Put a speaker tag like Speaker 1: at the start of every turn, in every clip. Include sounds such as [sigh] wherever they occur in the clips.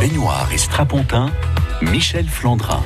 Speaker 1: Baignoire et Strapontin, Michel Flandrin.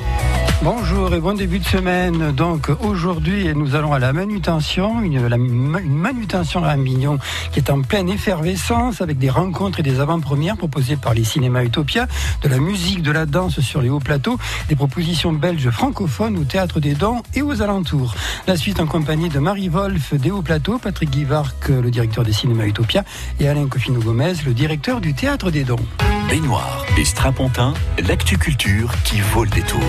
Speaker 2: Bonjour et bon début de semaine. Donc aujourd'hui, nous allons à la manutention, une, manutention à Mignon qui est en pleine effervescence avec des rencontres et des avant-premières proposées par les cinémas Utopia, de la musique, de la danse sur les hauts plateaux, des propositions belges francophones au théâtre des Dons et aux alentours. La suite en compagnie de Marie Wolf des hauts plateaux, Patrick Guivarc, le directeur des cinémas Utopia, et Alain Cofino Gomez, le directeur du théâtre des Dons.
Speaker 1: Baignoire et Strapontin, l'actu culture qui vaut le détour.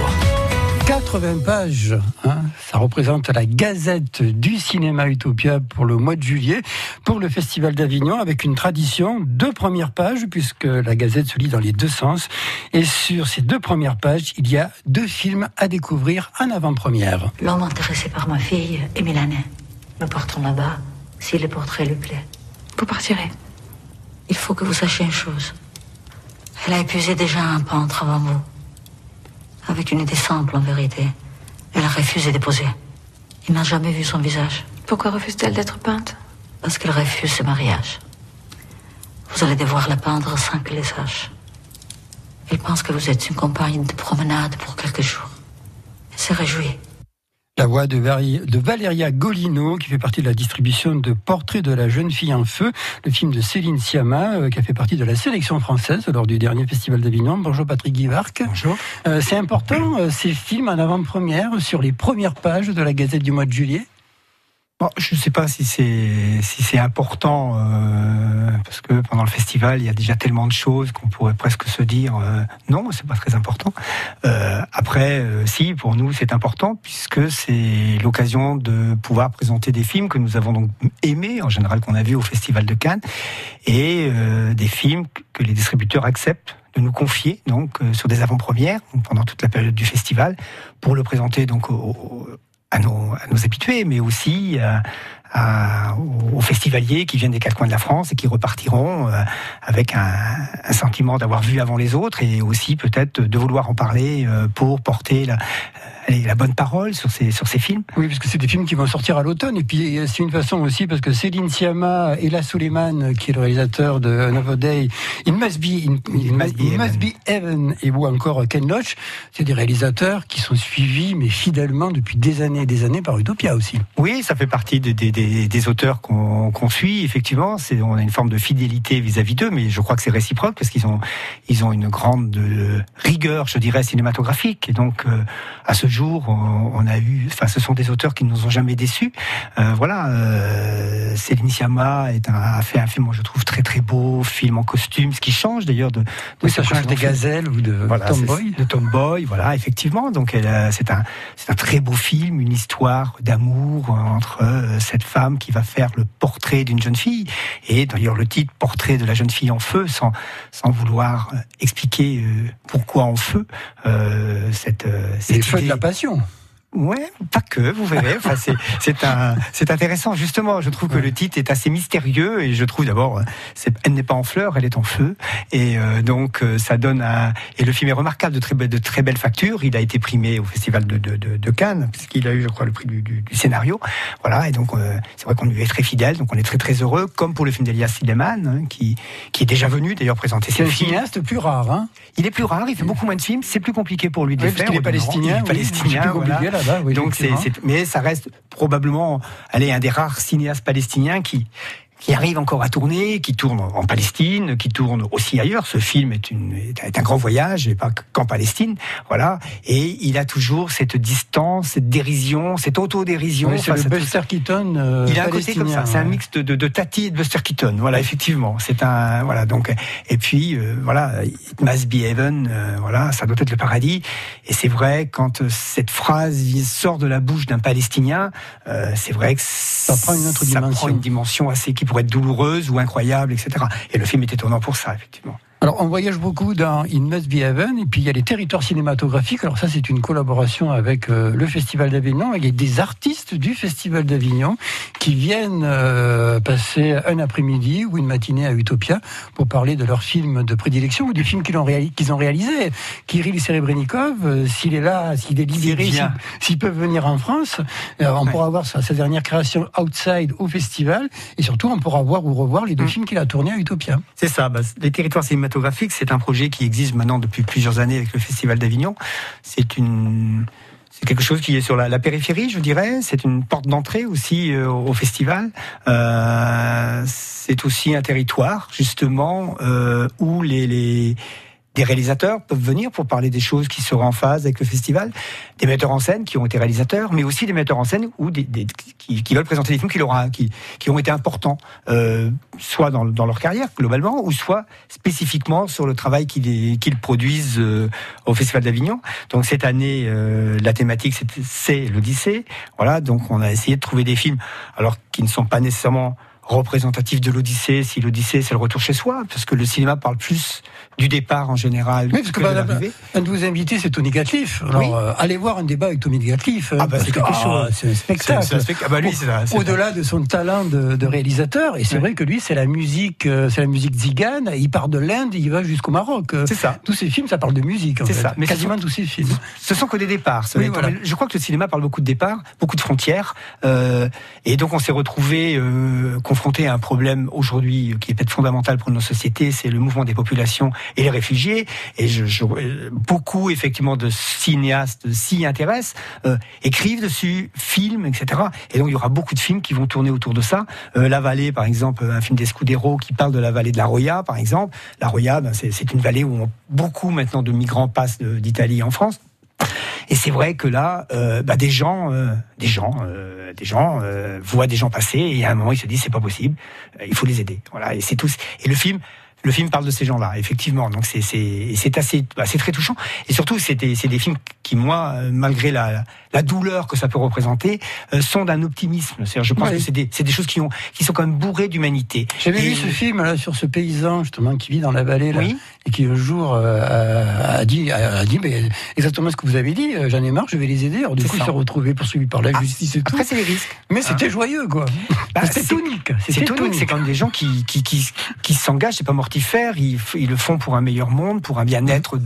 Speaker 2: 80 pages, hein, ça représente la gazette du cinéma Utopia pour le mois de juillet, pour le Festival d'Avignon, avec une tradition, deux premières pages, puisque la gazette se lit dans les deux sens. Et sur ces deux premières pages, il y a deux films à découvrir en avant-première.
Speaker 3: L'homme intéressé par ma fille est Milanais. Nous partons là-bas, si le portrait lui plaît.
Speaker 4: Vous partirez.
Speaker 3: Il faut que vous sachiez une chose. Elle a épuisé déjà un peintre avant vous avec une idée simple en vérité. Elle a refusé de poser. Il n'a jamais vu son visage.
Speaker 4: Pourquoi refuse-t-elle d'être peinte?
Speaker 3: Parce qu'elle refuse ce mariage. Vous allez devoir la peindre sans qu'elle le sache. Elle pense que vous êtes une compagne de promenade pour quelques jours. Elle se réjouit.
Speaker 2: La voix de, Valeria Golino, qui fait partie de la distribution de Portrait de la jeune fille en feu, le film de Céline Sciamma, euh, qui a fait partie de la sélection française lors du dernier Festival d'Avignon. Bonjour Patrick Guivarc.
Speaker 5: Bonjour.
Speaker 2: Euh, c'est important, euh, ces films en avant-première, sur les premières pages de la Gazette du mois de juillet
Speaker 5: Bon, je ne sais pas si c'est si c'est important euh, parce que pendant le festival il y a déjà tellement de choses qu'on pourrait presque se dire euh, non c'est pas très important. Euh, après euh, si pour nous c'est important puisque c'est l'occasion de pouvoir présenter des films que nous avons donc aimés en général qu'on a vus au festival de Cannes et euh, des films que les distributeurs acceptent de nous confier donc euh, sur des avant-premières pendant toute la période du festival pour le présenter donc au, au à nos, à habitués, mais aussi à, à, aux festivaliers qui viennent des quatre coins de la France et qui repartiront euh, avec un, un sentiment d'avoir vu avant les autres et aussi peut-être de vouloir en parler euh, pour porter la, la bonne parole sur ces, sur ces films.
Speaker 2: Oui, parce que c'est des films qui vont sortir à l'automne. Et puis c'est une façon aussi, parce que Céline Sciamma et La Suleiman, qui est le réalisateur de Another Day, It Must Be, in, it must, it must be Heaven, et ou encore Ken Loach, c'est des réalisateurs qui sont suivis, mais fidèlement depuis des années et des années par Utopia aussi.
Speaker 5: Oui, ça fait partie des, des, des, des auteurs qu'on qu suit, effectivement. C'est, on a une forme de fidélité vis-à-vis d'eux, mais je crois que c'est réciproque parce qu'ils ont, ils ont une grande rigueur, je dirais, cinématographique. Et donc, euh, à ce jour, on a eu, enfin, ce sont des auteurs qui ne nous ont jamais déçus. Euh, voilà, euh, Céline Sciamma est un, a fait un film, moi, je trouve très très beau, film en costume, ce qui change d'ailleurs de, de
Speaker 2: oui, ça change des gazelles ou de
Speaker 5: voilà,
Speaker 2: Tomboy.
Speaker 5: De Tomboy, voilà, effectivement. Donc, c'est un, c'est un très beau film, une histoire d'amour entre euh, cette femme qui va faire le portrait d'une jeune fille et d'ailleurs le titre Portrait de la jeune fille en feu, sans sans vouloir euh, expliquer euh, pourquoi en feu cette, cette
Speaker 2: le feu de la passion.
Speaker 5: Ouais, pas que, vous verrez. [laughs] Enfin, c'est intéressant justement. Je trouve que le titre est assez mystérieux et je trouve d'abord, elle n'est pas en fleurs, elle est en feu et euh, donc ça donne un et le film est remarquable de très de très belle facture. Il a été primé au festival de de, de, de Cannes puisqu'il a eu, je crois, le prix du, du, du scénario. Voilà et donc euh, c'est vrai qu'on lui est très fidèle, donc on est très très heureux. Comme pour le film d'Elias Sildeman hein, qui qui est déjà venu d'ailleurs présenter ses
Speaker 2: films. C'est plus rare. Hein
Speaker 5: il est plus rare, il fait beaucoup moins de films. C'est plus compliqué pour lui de
Speaker 2: oui,
Speaker 5: les faire.
Speaker 2: Il est palestinien.
Speaker 5: Il est palestinien.
Speaker 2: Oui, plus compliqué,
Speaker 5: voilà.
Speaker 2: Là-bas, oui,
Speaker 5: Donc c'est, mais ça reste probablement, allez, un des rares cinéastes palestiniens qui qui arrive encore à tourner, qui tourne en Palestine, qui tourne aussi ailleurs. Ce film est, une, est un grand voyage, et pas qu'en Palestine, voilà. Et il a toujours cette distance, cette dérision, cette autodérision.
Speaker 2: Oui, c'est le Buster Keaton. Euh,
Speaker 5: il a un côté comme ça. C'est un mix de, de, de, Tati et de Buster Keaton. Voilà, effectivement. C'est un voilà donc et puis euh, voilà, it must be heaven. Euh, voilà, ça doit être le paradis. Et c'est vrai quand cette phrase sort de la bouche d'un Palestinien, euh, c'est vrai que
Speaker 2: ça prend une autre
Speaker 5: ça
Speaker 2: dimension.
Speaker 5: prend une dimension assez qui pourrait être douloureuse ou incroyable, etc. Et le film est étonnant pour ça, effectivement.
Speaker 2: Alors, on voyage beaucoup dans In Must Be Heaven, et puis il y a les territoires cinématographiques. Alors ça, c'est une collaboration avec euh, le Festival d'Avignon. Il y a des artistes du Festival d'Avignon qui viennent euh, passer un après-midi ou une matinée à Utopia pour parler de leurs films de prédilection ou des films qu'ils ont, réali qu ont réalisés. Kirill Serebrennikov, euh, s'il est là, s'il est libéré, s'il peut venir en France, on ouais. pourra voir sa, sa, dernière création Outside au festival, et surtout on pourra voir ou revoir les deux mmh. films qu'il a tournés à Utopia.
Speaker 5: C'est ça, bah, les territoires cinématographiques c'est un projet qui existe maintenant depuis plusieurs années avec le Festival d'Avignon. C'est quelque chose qui est sur la, périphérie, je dirais. C'est une porte d'entrée aussi euh, au festival. Euh, c'est aussi un territoire, justement, euh, où les des réalisateurs peuvent venir pour parler des choses qui seront en phase avec le festival, des metteurs en scène qui ont été réalisateurs, mais aussi des metteurs en scène ou des, des qui, qui, veulent présenter des films qui, leur qui, qui ont été importants, euh, soit dans, dans, leur carrière globalement, ou soit spécifiquement sur le travail qu'ils qu'ils produisent euh, au Festival d'Avignon. Donc cette année, euh, la thématique c'est l'Odyssée. Voilà, donc on a essayé de trouver des films, alors qui ne sont pas nécessairement représentatifs de l'Odyssée, si l'Odyssée c'est le retour chez soi, parce que le cinéma parle plus du départ en général.
Speaker 2: Oui, parce que,
Speaker 5: que
Speaker 2: bah, un de vos invités, c'est Tony Gatliff. Alors,
Speaker 5: Oui.
Speaker 2: euh, allez voir un débat avec Tony Gatliff.
Speaker 5: Ah bah, c'est quelque chose.
Speaker 2: C'est un spectacle.
Speaker 5: C'est- un spectacle. Ah bah,
Speaker 2: Au-delà de son talent de, de réalisateur, et c'est
Speaker 5: Ouais.
Speaker 2: vrai que lui, c'est la musique, euh, c'est la musique zigane. Il part de l'Inde, il va jusqu'au Maroc. Euh,
Speaker 5: C'est ça.
Speaker 2: Tous ces films, ça parle de musique.
Speaker 5: C'est ça. Mais
Speaker 2: quasiment tous ces films.
Speaker 5: Ce sont que des départs.
Speaker 2: Oui, voilà.
Speaker 5: Je crois que le cinéma parle beaucoup de départs, beaucoup de frontières, euh, et donc on s'est retrouvé euh, confronté à un problème aujourd'hui qui est peut-être fondamental pour nos sociétés, c'est le mouvement des populations et les réfugiés. Et je, je- beaucoup effectivement de cinéastes s'y intéressent, euh, écrivent dessus, filment, etc. Et donc il y aura beaucoup de films qui vont tourner autour de ça. Euh, la vallée, par exemple, un film d'Escudero qui parle de la vallée de la Roya, par exemple. La Roya, ben, c'est une vallée où beaucoup maintenant de migrants passent d'Italie en France. Et c'est vrai que là, euh, bah, des gens, euh, des gens, euh, des gens euh, voient des gens passer et à un moment ils se disent c'est pas possible, euh, il faut les aider. Voilà, et c'est tout. Et le film, le film parle de ces gens-là, effectivement. Donc c'est c'est assez, bah, c'est très touchant. Et surtout c'est des c'est des films qui moi, euh, malgré la la douleur que ça peut représenter, euh, sont d'un optimisme. C'est-à-dire, je pense
Speaker 2: Oui.
Speaker 5: que c'est des c'est des choses qui ont qui sont quand même bourrées d'humanité.
Speaker 2: J'avais vu ce film là sur ce paysan justement qui vit dans la vallée là,
Speaker 5: Oui.
Speaker 2: et qui un jour euh, a, a dit a, a dit mais exactement ce que vous avez dit. J'en ai marre, je vais les aider. Alors du coup,
Speaker 5: ça.
Speaker 2: il s'est retrouvé poursuivi par la
Speaker 5: Ah,
Speaker 2: justice et tout.
Speaker 5: Après c'est les risques.
Speaker 2: Mais c'était joyeux quoi.
Speaker 5: Bah, c'est-
Speaker 2: tonique.
Speaker 5: C'est tonique, c'est quand même des gens qui, qui, qui, qui s'engagent, c'est pas mortifère, ils, f- ils le font pour un meilleur monde, pour un bien-être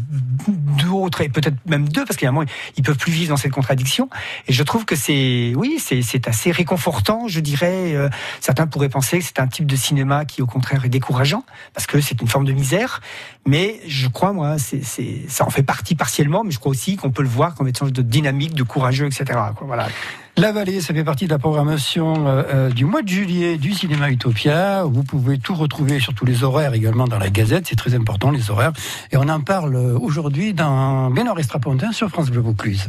Speaker 5: d'autres, et peut-être même d'eux, parce moment, ils peuvent plus vivre dans cette contradiction. Et je trouve que c'est, oui, c'est assez réconfortant, je dirais. Euh, certains pourraient penser que c'est un type de cinéma qui, au contraire, est décourageant, parce que c'est une forme de misère. Mais je crois, moi, c'est, ça en fait partie partiellement, mais je crois aussi qu'on peut le voir comme étant de dynamique, de courageux, etc. quoi. Voilà.
Speaker 2: La Vallée, ça fait partie de la programmation euh, euh, du mois de juillet du cinéma Utopia. Vous pouvez tout retrouver sur tous les horaires également dans la Gazette. C'est très important les horaires. Et on en parle euh, aujourd'hui dans Bénard Estrapontin sur France Bleu Vaucluse.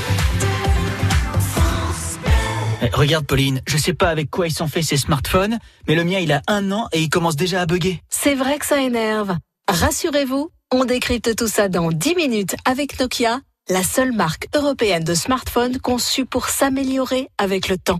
Speaker 6: [laughs]
Speaker 7: Regarde Pauline, je sais pas avec quoi ils sont faits ces smartphones, mais le mien il a un an et il commence déjà à bugger.
Speaker 8: C'est vrai que ça énerve. Rassurez-vous, on décrypte tout ça dans 10 minutes avec Nokia, la seule marque européenne de smartphones conçue pour s'améliorer avec le temps.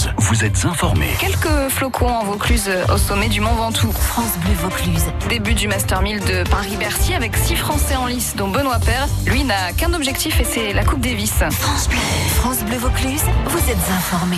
Speaker 1: vous êtes informés.
Speaker 4: Quelques flocons en Vaucluse au sommet du Mont Ventoux.
Speaker 6: France Bleu Vaucluse.
Speaker 4: Début du Master 1000 de Paris-Bercy avec six Français en lice, dont Benoît Père. Lui n'a qu'un objectif et c'est la Coupe Davis.
Speaker 6: France Bleu. France Bleu Vaucluse, vous êtes informés.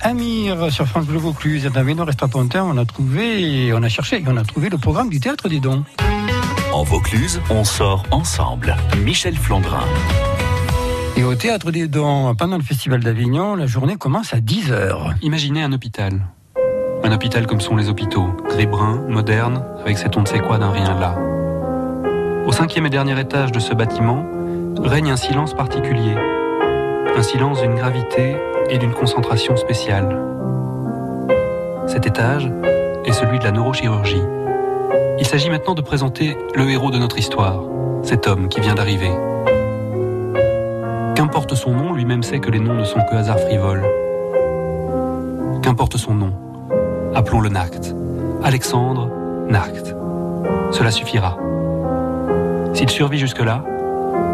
Speaker 2: Amir sur France Bleu Vaucluse. Dans Vénor Estrapontin, on a trouvé, on a cherché et on a trouvé le programme du Théâtre des Dons.
Speaker 1: En Vaucluse, on sort ensemble. Michel Flandrin.
Speaker 2: Et au Théâtre des Dons, pendant le Festival d'Avignon, la journée commence à 10h.
Speaker 9: Imaginez un hôpital. Un hôpital comme sont les hôpitaux, gris-brun, moderne, avec cet on ne sait quoi d'un rien là. Au cinquième et dernier étage de ce bâtiment règne un silence particulier. Un silence d'une gravité et d'une concentration spéciale. Cet étage est celui de la neurochirurgie. Il s'agit maintenant de présenter le héros de notre histoire, cet homme qui vient d'arriver. Qu'importe son nom, lui-même sait que les noms ne sont que hasard frivole. Qu'importe son nom, appelons-le Nacht. Alexandre Nacht. Cela suffira. S'il survit jusque-là,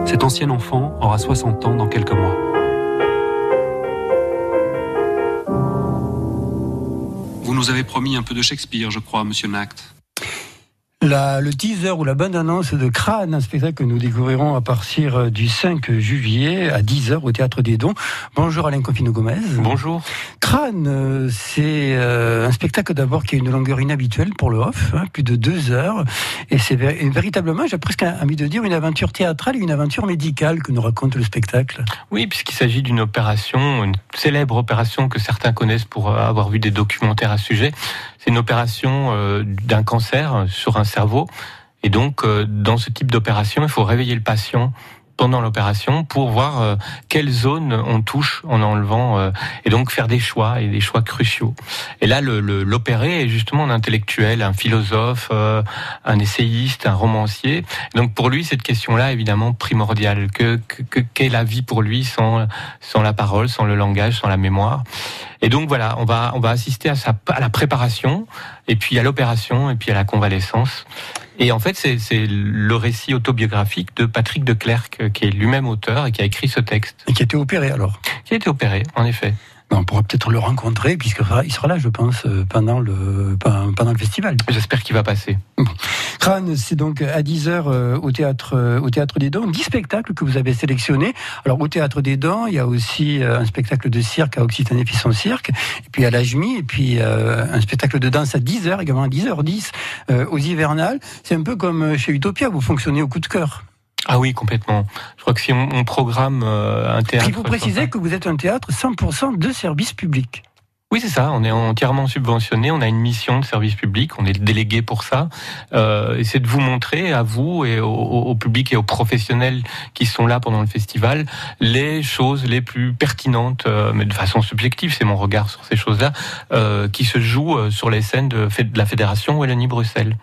Speaker 9: cet ancien enfant aura 60 ans dans quelques mois. Nous avez promis un peu de Shakespeare, je crois, monsieur Nacht.
Speaker 2: La, le teaser ou la bande-annonce de Crâne, un spectacle que nous découvrirons à partir du 5 juillet à 10h au Théâtre des Dons. Bonjour Alain Confino-Gomez.
Speaker 10: Bonjour.
Speaker 2: Crâne, euh, c'est euh, un spectacle d'abord qui a une longueur inhabituelle pour le off, hein, plus de deux heures. Et c'est véritablement, j'ai presque envie de dire, une aventure théâtrale et une aventure médicale que nous raconte le spectacle.
Speaker 10: Oui, puisqu'il s'agit d'une opération, une célèbre opération que certains connaissent pour avoir vu des documentaires à ce sujet. C'est une opération euh, d'un cancer sur un cerveau. Et donc, euh, dans ce type d'opération, il faut réveiller le patient pendant l'opération pour voir euh, quelle zone on touche en enlevant et donc faire des choix et des choix cruciaux. Et là, l'opéré est justement un intellectuel, un philosophe, un essayiste, un romancier. Donc pour lui, cette question-là, évidemment, primordiale. Que qu'est la vie pour lui sans sans la parole, sans le langage, sans la mémoire? Et donc voilà, on va on va assister à, sa, à la préparation, et puis à l'opération, et puis à la convalescence. Et en fait, c'est le récit autobiographique de Patrick de Clercq, qui est lui-même auteur et qui a écrit ce texte.
Speaker 2: Et qui a été opéré alors?
Speaker 10: Qui a été opéré, en effet.
Speaker 2: On pourra peut-être le rencontrer, puisqu'il sera là, je pense, euh, pendant le, pendant le festival.
Speaker 10: J'espère qu'il va passer.
Speaker 2: Crâne, c'est donc à 10h euh, au théâtre, euh, au théâtre des Dents. 10 spectacles que vous avez sélectionnés. Alors, au théâtre des Dents, il y a aussi un spectacle de cirque à Occitanie son cirque, et puis à l'Ajmi, et puis un spectacle de danse à 10h, également à 10h10 aux hivernales. C'est un peu comme chez Utopia, vous fonctionnez au coup de cœur.
Speaker 10: Ah oui, complètement. Je crois que si on, programme euh, un théâtre...
Speaker 2: Il faut préciser que vous êtes un théâtre 100% de service public.
Speaker 10: Oui, c'est ça. On est entièrement subventionné. On a une mission de service public. On est délégué pour ça. Euh, et c'est de vous montrer à vous et au, public et aux professionnels qui sont là pendant le festival les choses les plus pertinentes, euh, mais de façon subjective. C'est mon regard sur ces choses-là euh, qui se jouent euh, sur les scènes de, de la fédération Wallonie-Bruxelles.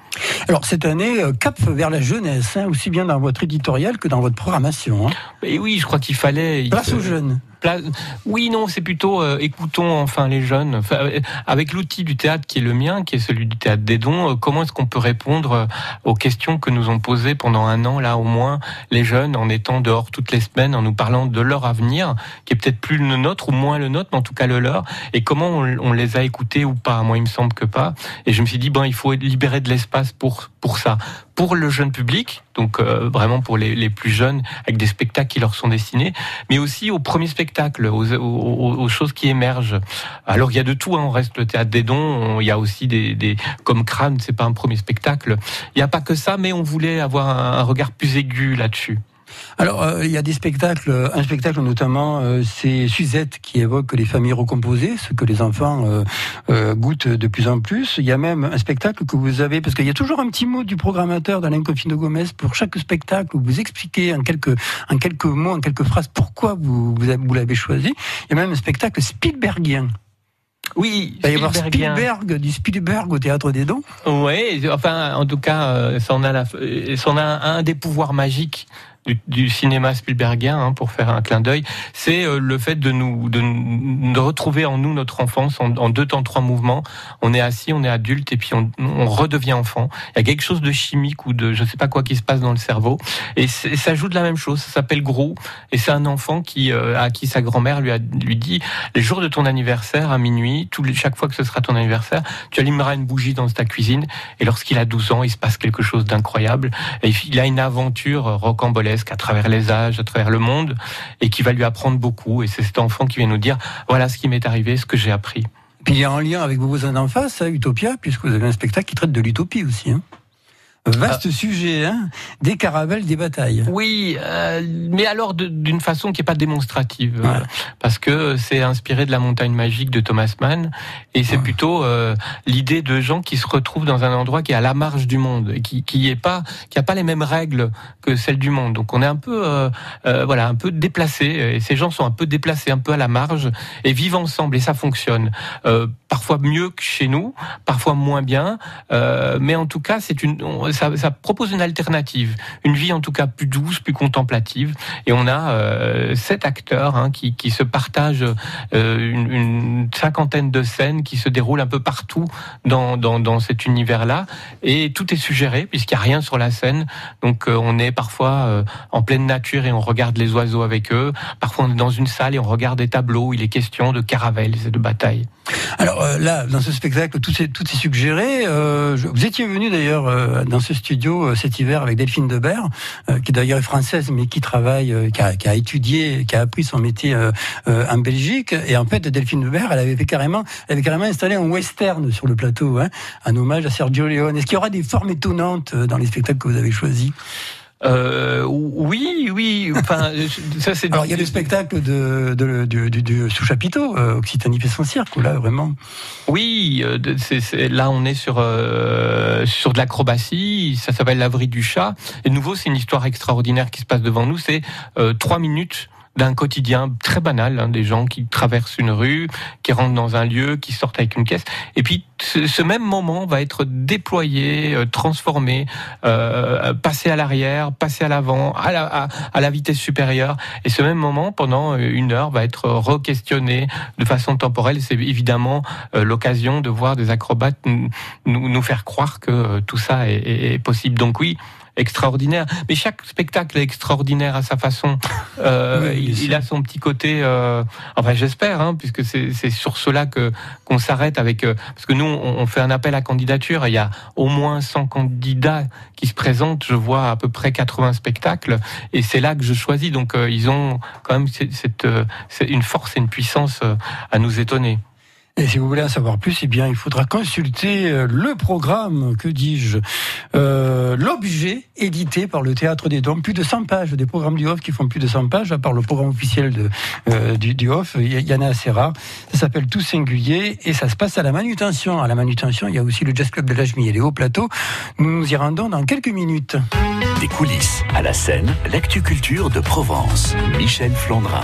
Speaker 2: Alors cette année, euh, cap vers la jeunesse, hein, aussi bien dans votre éditorial que dans votre programmation. Hein.
Speaker 10: Et oui, je crois qu'il fallait.
Speaker 2: Place aux jeunes.
Speaker 10: Oui, non, c'est plutôt euh, écoutons enfin les jeunes. Euh, avec l'outil du théâtre qui est le mien, qui est celui du théâtre des dons, euh, comment est-ce qu'on peut répondre aux questions que nous ont posées pendant un an, là au moins, les jeunes, en étant dehors toutes les semaines, en nous parlant de leur avenir, qui est peut-être plus le nôtre ou moins le nôtre, mais en tout cas le leur, et comment on, les a écoutés ou pas. Moi, il me semble que pas. Et je me suis dit, bon, il faut libérer de l'espace pour pour ça, pour le jeune public, donc vraiment pour les, les, plus jeunes, avec des spectacles qui leur sont destinés, mais aussi au premier spectacle, aux, aux, aux choses qui émergent. Alors il y a de tout, hein, on reste le théâtre des dons, il y a aussi des, des comme Crâne, c'est pas un premier spectacle. Il n'y a pas que ça, mais on voulait avoir un, un regard plus aigu là-dessus.
Speaker 2: Alors, euh, il y a des spectacles, un spectacle notamment, euh, c'est Suzette qui évoque les familles recomposées, ce que les enfants euh, goûtent de plus en plus. Il y a même un spectacle que vous avez, parce qu'il y a toujours un petit mot du programmateur d'Alain Confino Gomez pour chaque spectacle où vous expliquez en quelques, en quelques mots, en quelques phrases pourquoi vous, vous l'avez choisi. Il y a même un spectacle Spielbergien.
Speaker 10: Oui,
Speaker 2: il va y avoir Spielberg, du Spielberg au Théâtre des Dons.
Speaker 10: Oui, enfin, en tout cas, ça en a, la, ça en a un des pouvoirs magiques du, cinéma Spielbergien, hein, pour faire un clin d'œil, c'est euh, le fait de nous de, retrouver en nous notre enfance en, deux temps, trois mouvements. On est assis, on est adulte et puis on, redevient enfant. Il y a quelque chose de chimique ou de je sais pas quoi qui se passe dans le cerveau et, ça joue de la même chose. Ça s'appelle Gros et c'est un enfant qui euh, à qui sa grand-mère lui a lui dit les jours de ton anniversaire à minuit, les, chaque fois que ce sera ton anniversaire, tu allumeras une bougie dans ta cuisine et lorsqu'il a 12 ans, il se passe quelque chose d'incroyable et il a une aventure rocambolesque à travers les âges, à travers le monde, et qui va lui apprendre beaucoup. Et c'est cet enfant qui vient nous dire, voilà ce qui m'est arrivé, ce que j'ai appris.
Speaker 2: Puis il y a un lien avec vos voisins d'en face, Utopia, puisque vous avez un spectacle qui traite de l'utopie aussi. Hein. Vaste sujet, hein des caravelles, des batailles.
Speaker 10: Oui, euh, mais alors d'une façon qui est pas démonstrative, euh, parce que c'est inspiré de la montagne magique de Thomas Mann, et c'est plutôt euh, l'idée de gens qui se retrouvent dans un endroit qui est à la marge du monde, et qui qui est pas, qui a pas les mêmes règles que celles du monde. Donc on est un peu, euh, euh, voilà, un peu déplacé, et ces gens sont un peu déplacés, un peu à la marge, et vivent ensemble, et ça fonctionne. Euh, parfois mieux que chez nous, parfois moins bien, euh, mais en tout cas, c'est une, on- ça, propose une alternative, une vie en tout cas plus douce, plus contemplative. Et on a euh, sept acteurs hein, qui, se partagent euh, une, cinquantaine de scènes qui se déroulent un peu partout dans, cet univers-là, et tout est suggéré puisqu'il n'y a rien sur la scène. Donc euh, on est parfois en pleine nature et on regarde les oiseaux avec eux. Parfois on est dans une salle et on regarde des tableaux il est question de caravelles et de batailles.
Speaker 2: Alors là, dans ce spectacle, tout est, tout est suggéré. Vous étiez venu d'ailleurs dans ce studio euh, cet hiver avec Delphine Debert, euh, qui d'ailleurs est française, mais qui travaille, euh, qui, a, étudié, qui a appris son métier en Belgique. Et en fait, Delphine Debert, elle avait fait carrément, elle avait carrément installé un western sur le plateau, hein, un hommage à Sergio Leone. Est-ce qu'il y aura des formes étonnantes dans les spectacles que vous avez choisis?
Speaker 10: Euh, oui, oui. Enfin, ça c'est.
Speaker 2: Alors il y a le spectacle de, de, de, de- de sous chapiteau, euh, Occitanie fait son cirque, là vraiment.
Speaker 10: Oui, euh, c'est- c'est- là on est sur euh, sur de l'acrobatie. Ça s'appelle l'abri du chat. Et de nouveau, c'est une histoire extraordinaire qui se passe devant nous. C'est euh, trois minutes d'un quotidien très banal, hein, des gens qui traversent une rue, qui rentrent dans un lieu, qui sortent avec une caisse. Et puis ce, même moment va être déployé, euh, transformé, euh, passé à l'arrière, passé à l'avant, à la, à, à la vitesse supérieure. Et ce même moment, pendant euh, une heure, va être re-questionné de façon temporelle. C'est évidemment euh, l'occasion de voir des acrobates nous, faire croire que euh, tout ça est- est possible. Donc oui, extraordinaire. Mais chaque spectacle est extraordinaire à sa façon. [laughs] Euh, il, il a son petit côté. euh, enfin, j'espère, hein, puisque c'est sur cela que qu'on s'arrête avec. euh, parce que nous, on, on fait un appel à candidature. et Il y a au moins 100 candidats qui se présentent. Je vois à peu près 80 spectacles, et c'est là que je choisis. Donc, euh, ils ont quand même cette, cette, euh, c'est une force et une puissance euh, à nous étonner.
Speaker 2: Et si vous voulez en savoir plus, eh bien, il faudra consulter euh, le programme, que dis-je, euh, l'objet édité par le Théâtre des Dômes, plus de 100 pages, des programmes du Off qui font plus de 100 pages, à part le programme officiel euh, du, du Off, il y, en a assez rare. Ça s'appelle Tout Singulier et ça se passe à la manutention. À la manutention, il y a aussi le Jazz Club de l'Ajmi et les Hauts Plateaux. Nous nous y rendons dans quelques minutes.
Speaker 1: Des coulisses à la scène, l'actu culture de Provence. Michel Flandrin.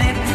Speaker 11: Est-ce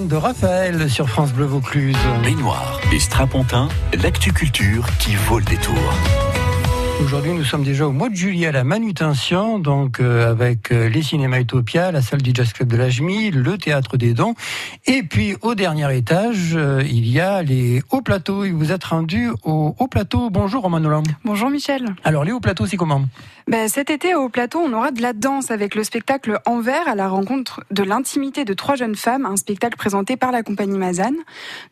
Speaker 11: De
Speaker 2: Raphaël sur France Bleu Vaucluse.
Speaker 1: Baignoire et Strapontin, l'actu culture qui vaut le détour.
Speaker 2: Aujourd'hui, nous sommes déjà au mois de juillet à la manutention, donc euh, avec euh, les cinémas Utopia, la salle du Jazz Club de la Jemie, le théâtre des Dons, et puis au dernier étage, euh, il y a les hauts plateaux. Et vous êtes rendu au haut plateau. Bonjour Romain Nolan.
Speaker 12: Bonjour Michel.
Speaker 2: Alors les hauts plateaux, c'est comment?
Speaker 12: Ben, cet été, au plateau, on aura de la danse avec le spectacle Envers à la rencontre de l'intimité de trois jeunes femmes, un spectacle présenté par la compagnie Mazane.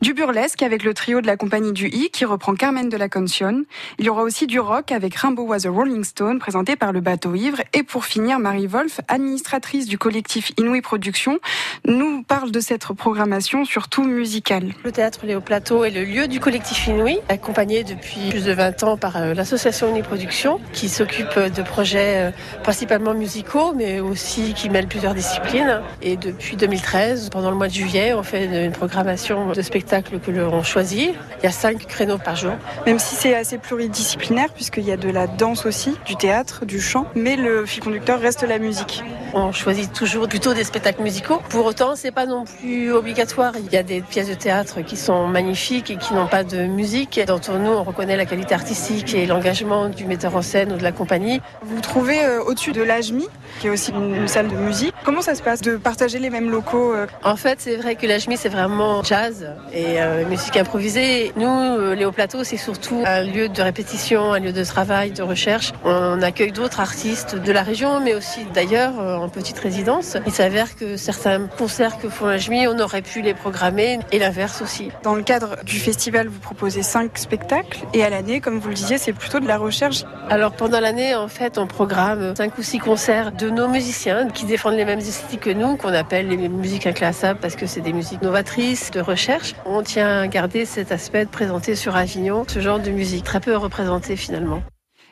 Speaker 12: Du burlesque avec le trio de la compagnie du I qui reprend Carmen de la Concion. Il y aura aussi du rock avec Rimbaud was a Rolling Stone présenté par le bateau ivre. Et pour finir, Marie Wolf, administratrice du collectif Inouï Productions, nous parle de cette programmation surtout musicale.
Speaker 13: Le théâtre Léo Plateau est le lieu du collectif Inouï, accompagné depuis plus de 20 ans par euh, l'association Inouï Productions, qui s'occupe de projets euh, principalement musicaux, mais aussi qui mêlent plusieurs disciplines. Et depuis 2013, pendant le mois de juillet, on fait une programmation de spectacles que l'on choisit. Il y a cinq créneaux par jour.
Speaker 12: Même si c'est assez pluridisciplinaire, puisqu'il y a de la danse aussi, du théâtre, du chant, mais le fil conducteur reste la musique.
Speaker 13: On choisit toujours plutôt des spectacles musicaux. Pour autant, c'est pas non plus obligatoire. Il y a des pièces de théâtre qui sont magnifiques et qui n'ont pas de musique. Dans nous, on reconnaît la qualité artistique et l'engagement du metteur en scène ou de la compagnie.
Speaker 12: Vous vous trouvez euh, au-dessus de l'AJMI, qui est aussi une, une salle de musique. Comment ça se passe de partager les mêmes locaux euh
Speaker 13: En fait, c'est vrai que l'AJMI, c'est vraiment jazz et euh, musique improvisée. Nous, euh, Léo Plateau, c'est surtout un lieu de répétition, un lieu de travail, de recherche. On accueille d'autres artistes de la région, mais aussi d'ailleurs euh, en petite résidence. Il s'avère que certains concerts que font l'AJMI, on aurait pu les programmer et l'inverse aussi.
Speaker 12: Dans le cadre du festival, vous proposez cinq spectacles et à l'année, comme vous le disiez, c'est plutôt de la recherche.
Speaker 13: Alors pendant l'année, en fait, on programme cinq ou six concerts de nos musiciens qui défendent les mêmes esthétiques que nous, qu'on appelle les musiques inclassables parce que c'est des musiques novatrices, de recherche. On tient à garder cet aspect de présenter sur Avignon ce genre de musique très peu représenté finalement.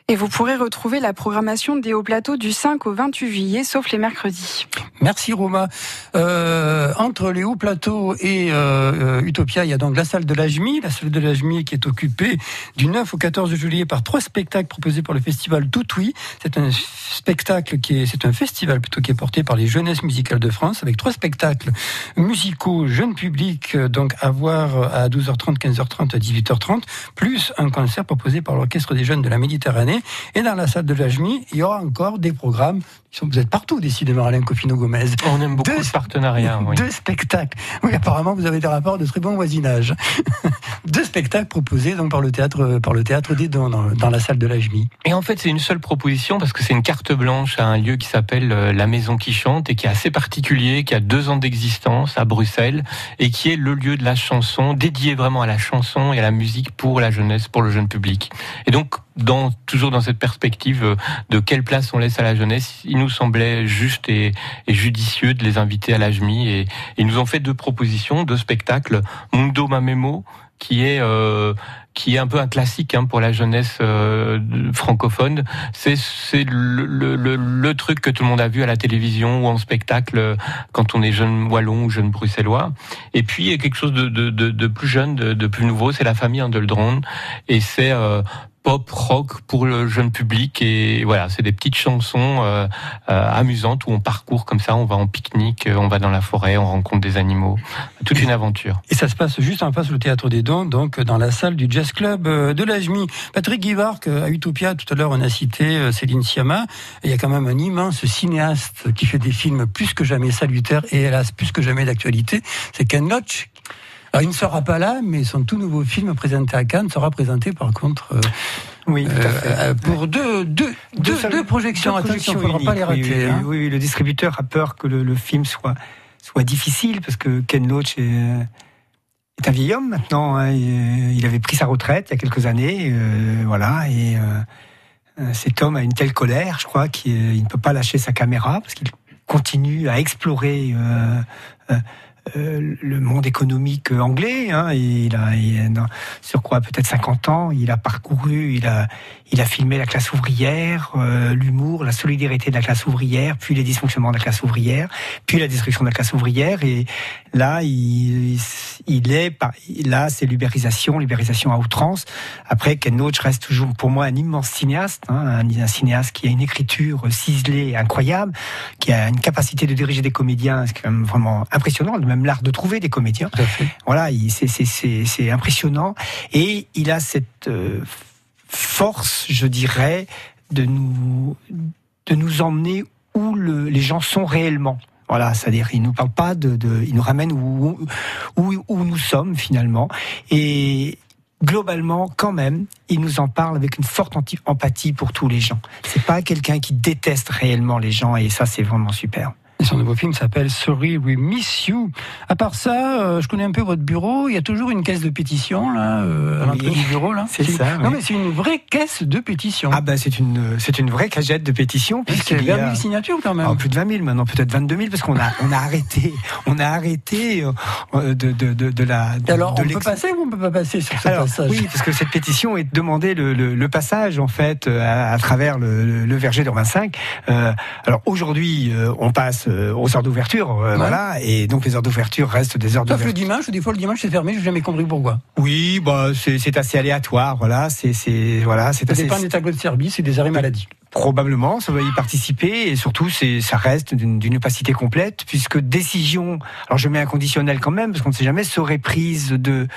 Speaker 12: Et vous pourrez retrouver la programmation des hauts plateaux du 5 au 28 juillet, sauf les mercredis.
Speaker 2: Merci Roma. Euh, entre les hauts plateaux et euh, Utopia, il y a donc la salle de l'AJMI, la salle de l'AJMI qui est occupée du 9 au 14 juillet par trois spectacles proposés par le festival Tout Oui. C'est un spectacle qui est, c'est un festival plutôt qui est porté par les jeunesses musicales de France avec trois spectacles musicaux jeunes publics euh, donc à voir à 12h30, 15h30, à 18h30, plus un concert proposé par l'orchestre des jeunes de la Méditerranée. Et dans la salle de l'AJMI, il y aura encore des programmes. Vous êtes partout, décidément, Alain Cofino-Gomez.
Speaker 10: On aime beaucoup ce partenariat. oui.
Speaker 2: Deux spectacles. Oui, apparemment, vous avez des rapports de très bon voisinage. [laughs] Deux spectacles proposés donc par le théâtre, par le théâtre des Dons dans, dans la salle de l'AJMI.
Speaker 10: Et en fait, c'est une seule proposition parce que c'est une carte blanche à un lieu qui s'appelle euh, La Maison qui chante et qui est assez particulier, qui a deux ans d'existence à Bruxelles et qui est le lieu de la chanson, dédié vraiment à la chanson et à la musique pour la jeunesse, pour le jeune public. Et donc, dans, toujours dans cette perspective euh, de quelle place on laisse à la jeunesse, il nous semblait juste et, judicieux de les inviter à l'AJMI et, et ils nous ont fait deux propositions, deux spectacles. Mundo Mamemo, qui est euh, qui est un peu un classique hein, pour la jeunesse euh, francophone. C'est c'est le, truc que tout le monde a vu à la télévision ou en spectacle euh, quand on est jeune wallon ou jeune bruxellois. Et puis il y a quelque chose de, de, plus jeune, de, plus nouveau, c'est la famille Andeldron et c'est pop rock pour le jeune public et voilà c'est des petites chansons euh, euh, amusantes où on parcourt comme ça on va en pique-nique euh, on va dans la forêt on rencontre des animaux toute une aventure
Speaker 2: Et ça se passe juste en face du théâtre des Dons, donc dans la salle du Jazz Club euh, de l'AJMI. Patrick Guivard, que, à Utopia, tout à l'heure, on a cité euh, Céline Sciamma. Il y a quand même un immense cinéaste qui fait des films plus que jamais salutaires et hélas plus que jamais d'actualité. C'est Ken Loach. Alors, il ne sera pas là, mais son tout nouveau film présenté à Cannes sera présenté par contre euh,
Speaker 5: Oui, tout à fait.
Speaker 2: euh, pour deux, deux, deux, deux projections. Attention, il ne faudra pas les rater.
Speaker 5: oui,
Speaker 2: hein.
Speaker 5: oui, oui, le distributeur a peur que le, le film soit, soit difficile parce que Ken Loach est, est un vieil homme maintenant. hein, il, il avait pris sa retraite il y a quelques années. euh, voilà. Et euh, euh, cet homme a une telle colère, je crois, qu'il il ne peut pas lâcher sa caméra parce qu'il continue à explorer euh, euh, euh, le monde économique anglais. Hein, il a, il a sur quoi peut-être 50 ans, il a parcouru, il a, il a filmé la classe ouvrière, euh, l'humour, la solidarité de la classe ouvrière, puis les dysfonctionnements de la classe ouvrière, puis la destruction de la classe ouvrière. Et là, il, il est, là, c'est l'ubérisation, l'ubérisation à outrance. Après, Ken Loach reste toujours pour moi un immense cinéaste, hein, un, un, cinéaste qui a une écriture ciselée, incroyable, qui a une capacité de diriger des comédiens, c'est quand même vraiment impressionnant même l'art de trouver des comédiens. Voilà, c'est impressionnant. Et il a cette euh, force, je dirais, de nous, de nous emmener où le, les gens sont réellement. Voilà, c'est-à-dire, il nous parle pas de, de il nous ramène où, où, où nous sommes finalement. Et globalement, quand même, il nous en parle avec une forte empathie pour tous les gens. C'est pas quelqu'un qui déteste réellement les gens, et ça, c'est vraiment super.
Speaker 2: Et son nouveau film s'appelle Sorry We Miss You. À part ça, euh, je connais un peu votre bureau. Il y a toujours une caisse de pétition là euh, à l'entrée du bureau là. [laughs]
Speaker 5: C'est ça.
Speaker 2: Non mais c'est une vraie caisse de pétition.
Speaker 5: Ah ben c'est une c'est une vraie cagette de pétition.
Speaker 2: C'est 20 000 signatures quand même.
Speaker 5: Oh, plus de 20 000 maintenant, peut-être 22 000 parce qu'on a on a arrêté on a arrêté euh, de, de, de, de la.
Speaker 2: De, Alors on peut passer ou on peut pas passer sur ce passage
Speaker 5: Oui, parce que cette pétition est demandé le, le, le passage en fait à, à travers le, le, verger de 25. Euh, alors aujourd'hui on passe aux heures d'ouverture, euh, voilà, et donc les heures d'ouverture restent des heures d'ouverture.
Speaker 2: Sauf le dimanche, des fois le dimanche c'est fermé, j'ai jamais compris pourquoi.
Speaker 5: Oui, bah c'est assez aléatoire, voilà, c'est voilà, c'est
Speaker 2: Ça
Speaker 5: assez.
Speaker 2: dépend des tableaux de service et des arrêts maladie.
Speaker 5: Probablement, ça va y participer et surtout, c'est, ça reste d'une opacité complète puisque décision. Alors je mets un conditionnel quand même parce qu'on ne sait jamais serait prise de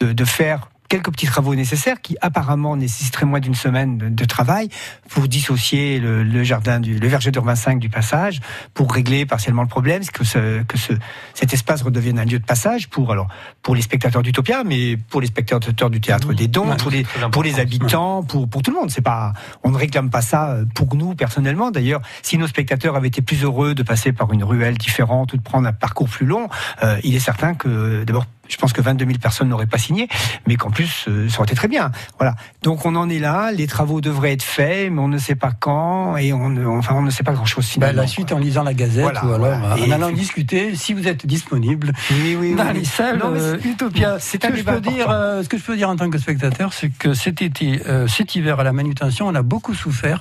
Speaker 5: de, de faire quelques petits travaux nécessaires qui apparemment nécessiteraient moins d'une semaine de, travail pour dissocier le, le, jardin du le verger de 25 du passage pour régler partiellement le problème que ce, que ce cet espace redevienne un lieu de passage pour alors pour les spectateurs d'Utopia mais pour les spectateurs du théâtre des dons pour les pour les habitants pour pour tout le monde. C'est pas on ne réclame pas ça pour nous personnellement. D'ailleurs si nos spectateurs avaient été plus heureux de passer par une ruelle différente ou de prendre un parcours plus long euh, il est certain que d'abord je pense que 22 000 personnes n'auraient pas signé, mais qu'en plus, euh, ça aurait été très bien. Voilà. Donc on en est là. Les travaux devraient être faits, mais on ne sait pas quand, et on ne, enfin, on ne sait pas grand-chose
Speaker 2: bah,
Speaker 5: finalement.
Speaker 2: la suite en lisant la Gazette ou alors
Speaker 5: voilà.
Speaker 2: en allant discuter, si vous êtes disponible
Speaker 5: oui, oui,
Speaker 2: dans
Speaker 5: oui.
Speaker 2: les salles
Speaker 5: Non,
Speaker 2: euh, Utopia.
Speaker 5: C'est
Speaker 2: Ce que, je peux dire, euh, ce que je peux dire en tant que spectateur, c'est que cet été, euh, cet hiver à la manutention, on a beaucoup souffert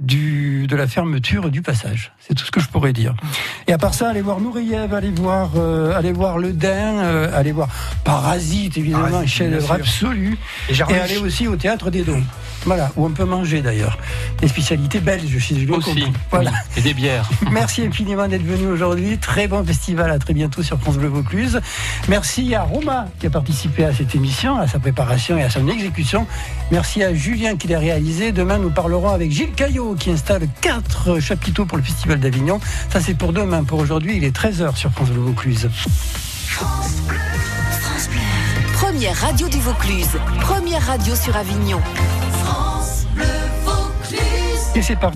Speaker 2: du, de la fermeture du passage. C'est tout ce que je pourrais dire. Et à part ça, allez voir Nouriev, allez voir, euh, allez voir Le Dain, euh, allez voir Parasite, évidemment,
Speaker 5: Parasite,
Speaker 2: chef-d'œuvre absolu.
Speaker 5: Et
Speaker 2: Et, allez aussi au Théâtre des Dons. Voilà, où on peut manger d'ailleurs. Des spécialités belges, si j'ai bien
Speaker 10: Aussi.
Speaker 2: compris. Voilà.
Speaker 10: Et des bières. [laughs]
Speaker 2: Merci infiniment d'être venu aujourd'hui. Très bon festival. À très bientôt sur France Bleu Vaucluse. Merci à Roma qui a participé à cette émission, à sa préparation et à son exécution. Merci à Julien qui l'a réalisé. Demain, nous parlerons avec Gilles Caillot qui installe quatre chapiteaux pour le Festival d'Avignon. Ça, c'est pour demain. Pour aujourd'hui, il est 13h sur France Bleu Vaucluse.
Speaker 6: Première radio du Vaucluse. Première radio sur Avignon.
Speaker 2: Et c'est parti.